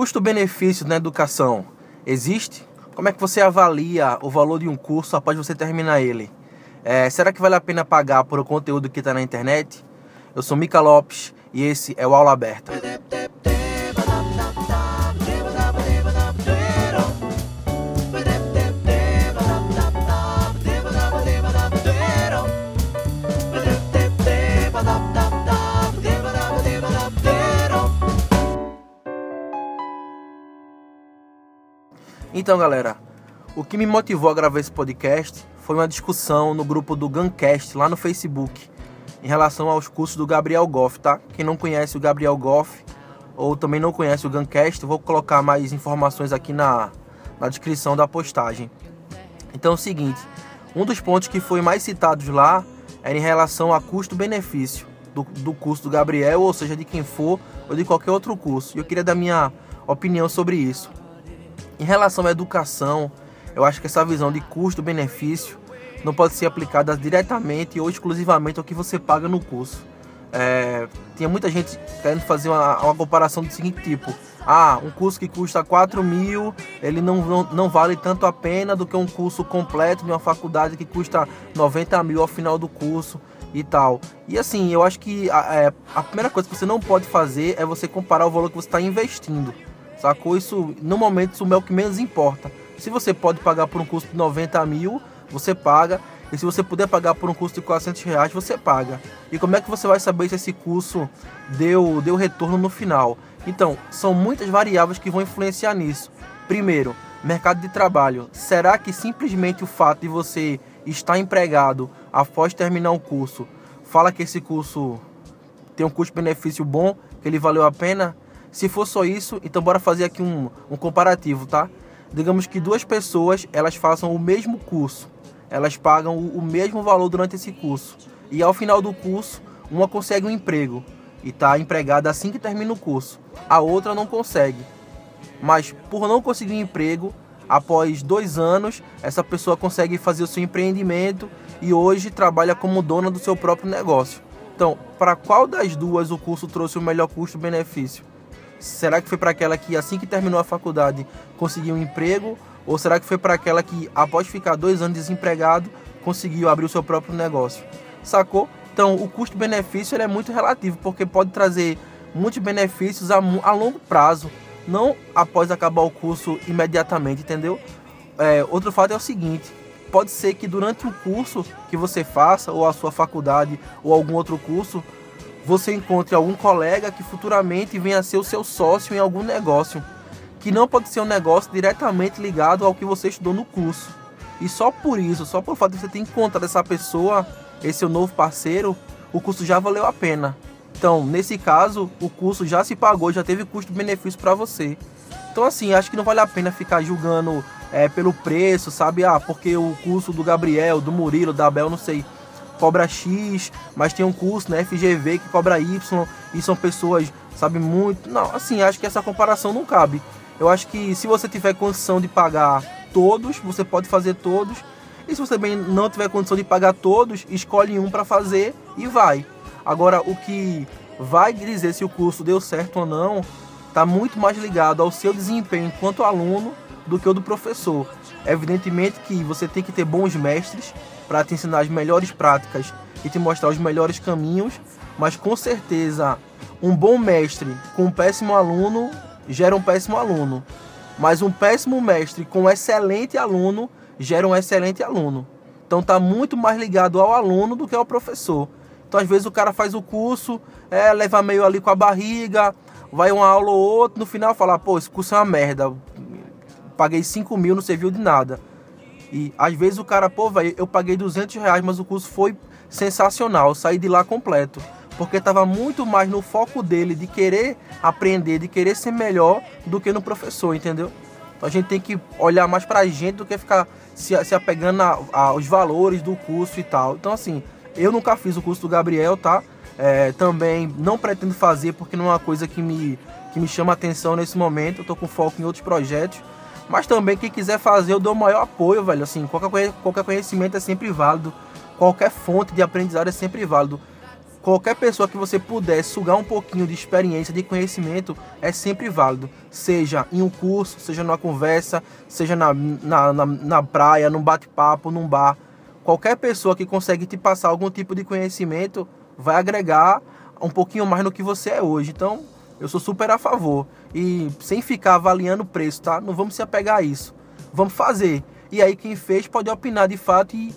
Custo-benefício na educação existe? Como é que você avalia o valor de um curso após você terminar ele? É, será que vale a pena pagar por o conteúdo que está na internet? Eu sou Mica Lopes e esse é o Aula Aberta. Então, galera, o que me motivou a gravar esse podcast foi uma discussão no grupo do Guncast lá no Facebook em relação aos cursos do Gabriel Goff, tá? Quem não conhece o Gabriel Goff ou também não conhece o Guncast, vou colocar mais informações aqui na, na descrição da postagem. Então é o seguinte, um dos pontos que foi mais citados lá era em relação a custo-benefício do, do curso do Gabriel, ou seja, de quem for, ou de qualquer outro curso. E eu queria dar minha opinião sobre isso. Em relação à educação, eu acho que essa visão de custo-benefício não pode ser aplicada diretamente ou exclusivamente ao que você paga no curso. É, tinha muita gente querendo fazer uma, uma, comparação do seguinte tipo: ah, um curso que custa 4 mil, ele não, não, não vale tanto a pena do que um curso completo de uma faculdade que custa 90 mil ao final do curso e tal. E assim, eu acho que a, é, a primeira coisa que você não pode fazer é você comparar o valor que você está investindo. Sacou? Isso, no momento, isso é o que menos importa. Se você pode pagar por um custo de 90 mil, você paga. E se você puder pagar por um custo de 400 reais, você paga. E como é que você vai saber se esse curso deu, deu retorno no final? Então, são muitas variáveis que vão influenciar nisso. Primeiro, mercado de trabalho. Será que simplesmente o fato de você estar empregado após terminar um curso fala que esse curso tem um custo-benefício bom, que ele valeu a pena? Se for só isso, então bora fazer aqui um, um comparativo, tá? Digamos que duas pessoas elas façam o mesmo curso, elas pagam o, o mesmo valor durante esse curso e ao final do curso uma consegue um emprego e está empregada assim que termina o curso, a outra não consegue. Mas por não conseguir um emprego, após dois anos, essa pessoa consegue fazer o seu empreendimento e hoje trabalha como dona do seu próprio negócio. Então, para qual das duas o curso trouxe o melhor custo-benefício? Será que foi para aquela que assim que terminou a faculdade conseguiu um emprego? Ou será que foi para aquela que após ficar dois anos desempregado conseguiu abrir o seu próprio negócio? Sacou? Então o custo-benefício é muito relativo porque pode trazer muitos benefícios a, a, longo prazo, não após acabar o curso imediatamente, entendeu? É, outro fato é o seguinte: pode ser que durante o curso que você faça, ou a sua faculdade, ou algum outro curso, você encontre algum colega que futuramente venha a ser o seu sócio em algum negócio, que não pode ser um negócio diretamente ligado ao que você estudou no curso. E só por isso, só por fato de você ter encontrado essa pessoa, esse seu novo parceiro, o curso já valeu a pena. Então, nesse caso, o curso já se pagou, já teve custo-benefício para você. Então, assim, acho que não vale a pena ficar julgando é, pelo preço, sabe? Ah, porque o curso do Gabriel, do Murilo, da Bel, não sei, cobra X, mas tem um curso na FGV que cobra Y e são pessoas, sabe, muito. Não, assim, acho que essa comparação não cabe. Eu acho que se você tiver condição de pagar todos, você pode fazer todos. E se você bem não tiver condição de pagar todos, escolhe um para fazer e vai. Agora, o que vai dizer se o curso deu certo ou não, está muito mais ligado ao seu desempenho enquanto aluno do que o do professor. Evidentemente que você tem que ter bons mestres para te ensinar as melhores práticas e te mostrar os melhores caminhos, mas com certeza um bom mestre com um péssimo aluno gera um péssimo aluno, mas um péssimo mestre com um excelente aluno gera um excelente aluno. Então tá muito mais ligado ao aluno do que ao professor. Então às vezes o cara faz o curso, é, leva meio ali com a barriga, vai uma aula ou outra, no final fala, pô, esse curso é uma merda, paguei 5 mil, não serviu de nada. E às vezes o cara, pô, velho, eu paguei 200 reais, mas o curso foi sensacional, saí de lá completo. Porque estava muito mais no foco dele de querer aprender, de querer ser melhor do que no professor, entendeu? Então a gente tem que olhar mais pra gente do que ficar se, se apegando a, a, aos valores do curso e tal. Então, assim, eu nunca fiz o curso do Gabriel, tá? É, também não pretendo fazer porque não é uma coisa que me, que me chama atenção nesse momento. Eu tô com foco em outros projetos. Mas também quem quiser fazer, eu dou o maior apoio, velho. Assim, qualquer, qualquer conhecimento é sempre válido. Qualquer fonte de aprendizado é sempre válido. qualquer pessoa que você puder sugar um pouquinho de experiência, de conhecimento, é sempre válido. Seja em um curso, seja numa conversa, seja na, na, na, na praia, num bate-papo, num bar. Qualquer pessoa que consegue te passar algum tipo de conhecimento vai agregar um pouquinho mais no que você é hoje. Então, eu sou super a favor. E sem ficar avaliando o preço, tá? Não vamos se apegar a isso. Vamos fazer. E aí quem fez pode opinar de fato e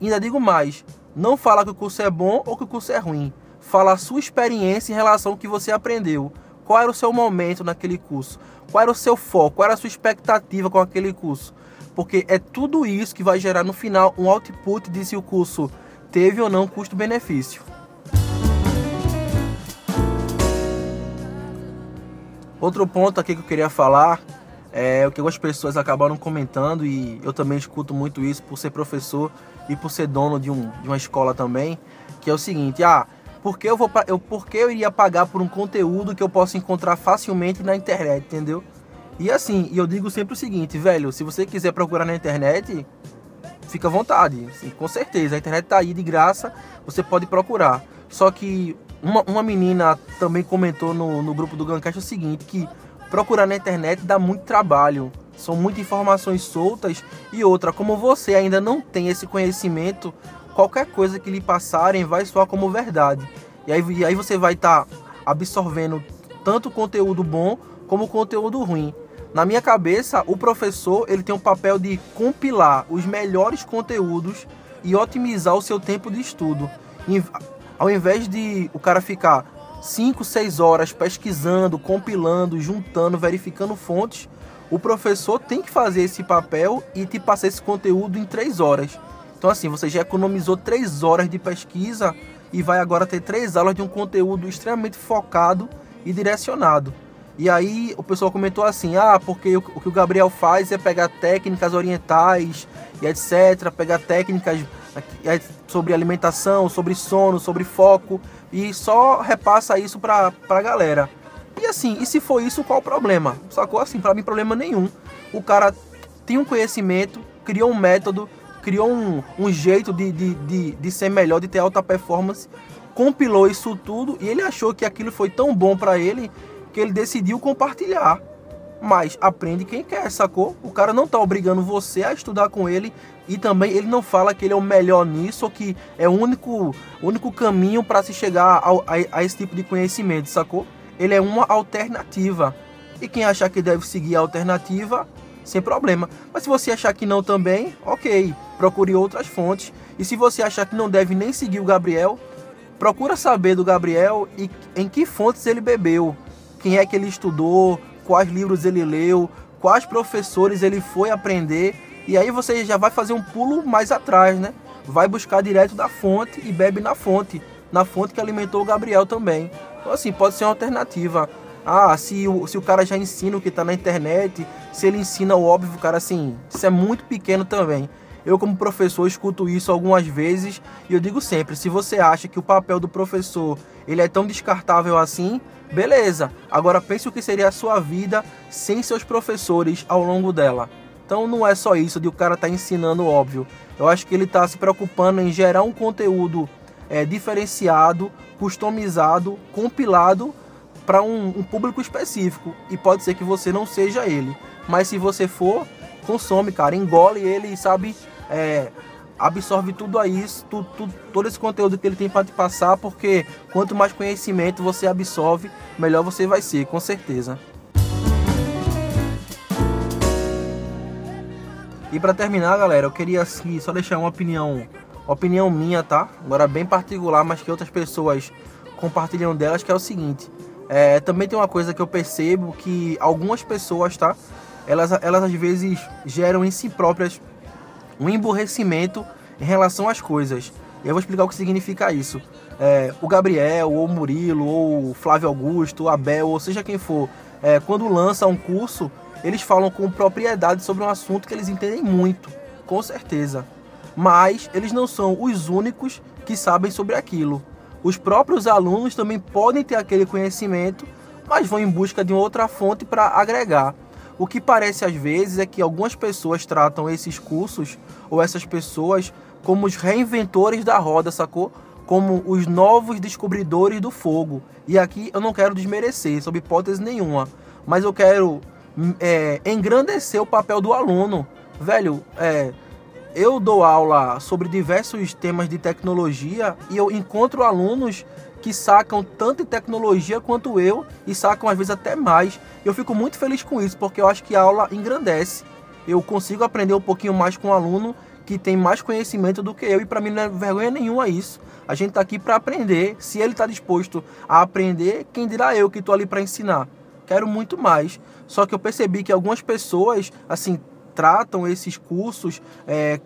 ainda digo mais, não fala que o curso é bom ou que o curso é ruim. Fala a sua experiência em relação ao que você aprendeu. Qual era o seu momento naquele curso? Qual era o seu foco? Qual era a sua expectativa com aquele curso? Porque é tudo isso que vai gerar no final um output de se o curso teve ou não custo-benefício. Outro ponto aqui que eu queria falar é o que algumas pessoas acabaram comentando e eu também escuto muito isso por ser professor e por ser dono de, um, de uma escola também, que é o seguinte, ah, por que eu, vou, eu, por eu iria pagar por um conteúdo que eu posso encontrar facilmente na internet, entendeu? E assim, eu digo sempre o seguinte, velho, se você quiser procurar na internet, fica à vontade, assim, com certeza, a internet tá aí de graça, você pode procurar. Só que uma, uma menina também comentou no, no grupo do Guncast o seguinte, que procurar na internet dá muito trabalho. São muitas informações soltas e outra, como você ainda não tem esse conhecimento, qualquer coisa que lhe passarem vai soar como verdade. E aí, e aí você vai estar tá absorvendo tanto conteúdo bom como conteúdo ruim. Na minha cabeça, o professor ele tem o papel de compilar os melhores conteúdos e otimizar o seu tempo de estudo. Ao invés de o cara ficar 5, 6 horas pesquisando, compilando, juntando, verificando fontes, o professor tem que fazer esse papel e te passar esse conteúdo em 3 horas. Então assim, você já economizou 3 horas de pesquisa e vai agora ter 3 aulas de um conteúdo extremamente focado e direcionado. E aí o pessoal comentou assim: ah, porque o, que o Gabriel faz é pegar técnicas orientais e etc., pegar técnicas sobre alimentação, sobre sono, sobre foco e só repassa isso pra, pra galera. E assim, e se for isso, qual o problema? Sacou? Assim, pra mim, problema nenhum. O cara tem um conhecimento, criou um método, criou um, um jeito de, de, de, de ser melhor, de ter alta performance, compilou isso tudo e ele achou que aquilo foi tão bom para ele que ele decidiu compartilhar. Mas aprende quem quer, sacou? O cara não tá obrigando você a estudar com ele e também ele não fala que ele é o melhor nisso ou que é o único, único caminho para se chegar ao, a, a esse tipo de conhecimento, sacou? Ele é uma alternativa. E quem achar que deve seguir a alternativa, sem problema. Mas se você achar que não também, ok, procure outras fontes. E se você achar que não deve nem seguir o Gabriel, procura saber do Gabriel e em que fontes ele bebeu, quem é que ele estudou, quais livros ele leu, quais professores ele foi aprender, e aí você já vai fazer um pulo mais atrás, né? Vai buscar direto da fonte e bebe na fonte, na fonte que alimentou o Gabriel também. Então, assim, pode ser uma alternativa. Ah, se o, se o cara já ensina o que está na internet, se ele ensina o óbvio, cara, assim, isso é muito pequeno também. Eu, como professor, escuto isso algumas vezes e eu digo sempre: se você acha que o papel do professor ele é tão descartável assim, Beleza, agora pense o que seria a sua vida sem seus professores ao longo dela. Então não é só isso de o cara estar tá ensinando óbvio. Eu acho que ele está se preocupando em gerar um conteúdo é, diferenciado, customizado, compilado para um, um, público específico. E pode ser que você não seja ele. Mas se você for, consome, cara, engole ele e sabe. É, absorve tudo isso, tu, tu, todo esse conteúdo que ele tem para te passar, porque quanto mais conhecimento você absorve, melhor você vai ser, com certeza. E para terminar, galera, eu queria assim, só deixar uma opinião, opinião minha, tá? Agora bem particular, mas que outras pessoas compartilham delas, que é o seguinte. É, também tem uma coisa que eu percebo que algumas pessoas, tá? Elas, elas às vezes geram em si próprias um emburrecimento em relação às coisas. E eu vou explicar o que significa isso. É, o Gabriel, ou o Murilo, ou o Flávio Augusto, o Abel, ou seja quem for, é, quando lança um curso, eles falam com propriedade sobre um assunto que eles entendem muito, com certeza. Mas eles não são os únicos que sabem sobre aquilo. Os próprios alunos também podem ter aquele conhecimento, mas vão em busca de outra fonte para agregar. O que parece às vezes é que algumas pessoas tratam esses cursos ou essas pessoas como os reinventores da roda, sacou? como os novos descobridores do fogo. E aqui eu não quero desmerecer, sob hipótese nenhuma, mas eu quero é, engrandecer o papel do aluno. Velho, é, eu dou aula sobre diversos temas de tecnologia e eu encontro alunos que sacam tanto em tecnologia quanto eu e sacam às vezes até mais. Eu fico muito feliz com isso porque eu acho que a aula engrandece. Eu consigo aprender um pouquinho mais com um aluno que tem mais conhecimento do que eu e para mim não é vergonha nenhuma isso. A gente está aqui para aprender. Se ele está disposto a aprender, quem dirá eu que estou ali para ensinar? Quero muito mais. Só que eu percebi que algumas pessoas assim tratam esses cursos é,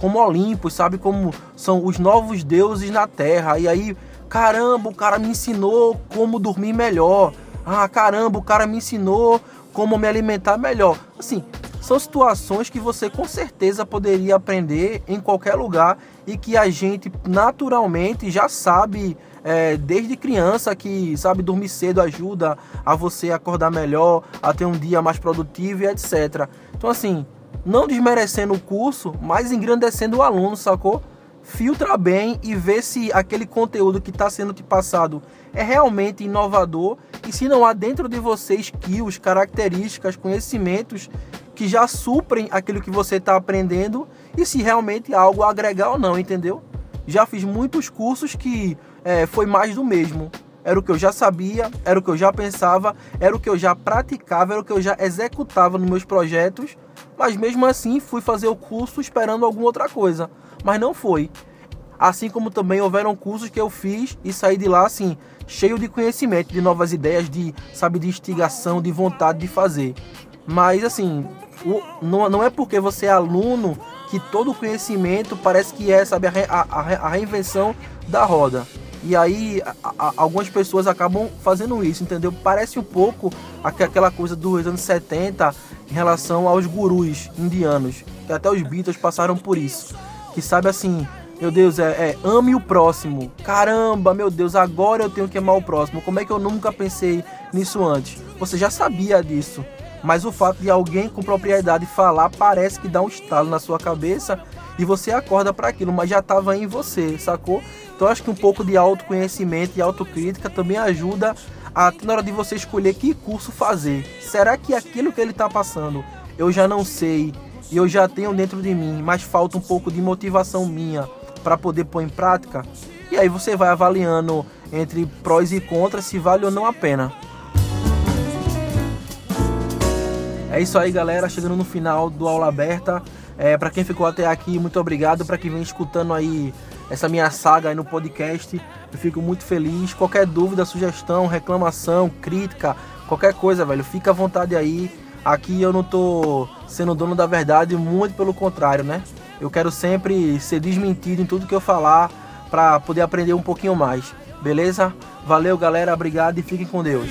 como Olimpos, sabe? Como são os novos deuses na Terra. E aí Caramba, o cara me ensinou como dormir melhor. Ah, caramba, o cara me ensinou como me alimentar melhor. Assim, são situações que você com certeza poderia aprender em qualquer lugar e que a gente naturalmente já sabe é, desde criança que sabe dormir cedo ajuda a você acordar melhor, a ter um dia mais produtivo e etc. Então assim, não desmerecendo o curso, mas engrandecendo o aluno, sacou? Filtra bem e vê se aquele conteúdo que está sendo te passado é realmente inovador e se não há dentro de você skills, características, conhecimentos que já suprem aquilo que você está aprendendo e se realmente é algo a agregar ou não, entendeu? Já fiz muitos cursos que é, foi mais do mesmo. Era o que eu já sabia, era o que eu já pensava, era o que eu já praticava, era o que eu já executava nos meus projetos, mas mesmo assim fui fazer o curso esperando alguma outra coisa mas não foi. Assim como também houveram cursos que eu fiz e saí de lá assim, cheio de conhecimento, de novas ideias, de, sabe, de instigação, de vontade de fazer. Mas assim, o, não, não é porque você é aluno que todo conhecimento parece que é, sabe, a, a, a reinvenção da roda. E aí a, a, algumas pessoas acabam fazendo isso, entendeu? Parece um pouco aquela coisa dos anos 70 em relação aos gurus indianos, que até os Beatles passaram por isso que sabe assim, meu Deus, é, é, ame o próximo. Caramba, meu Deus, agora eu tenho que amar o próximo. Como é que eu nunca pensei nisso antes? Você já sabia disso, mas o fato de alguém com propriedade falar parece que dá um estalo na sua cabeça e você acorda para aquilo, mas já estava em você, sacou? Então acho que um pouco de autoconhecimento e autocrítica também ajuda a na hora de você escolher que curso fazer. Será que aquilo que ele está passando eu já não sei e eu já tenho dentro de mim, mas falta um pouco de motivação minha para poder pôr em prática. E aí você vai avaliando entre prós e contras se vale ou não a pena. É isso aí, galera. Chegando no final do aula aberta. É, para quem ficou até aqui, muito obrigado. Para quem vem escutando aí essa minha saga aí no podcast, eu fico muito feliz. Qualquer dúvida, sugestão, reclamação, crítica, qualquer coisa, velho, fica à vontade aí. Aqui eu não tô sendo dono da verdade, muito pelo contrário, né? Eu quero sempre ser desmentido em tudo que eu falar para poder aprender um pouquinho mais. Beleza? Valeu, galera, obrigado e fiquem com Deus.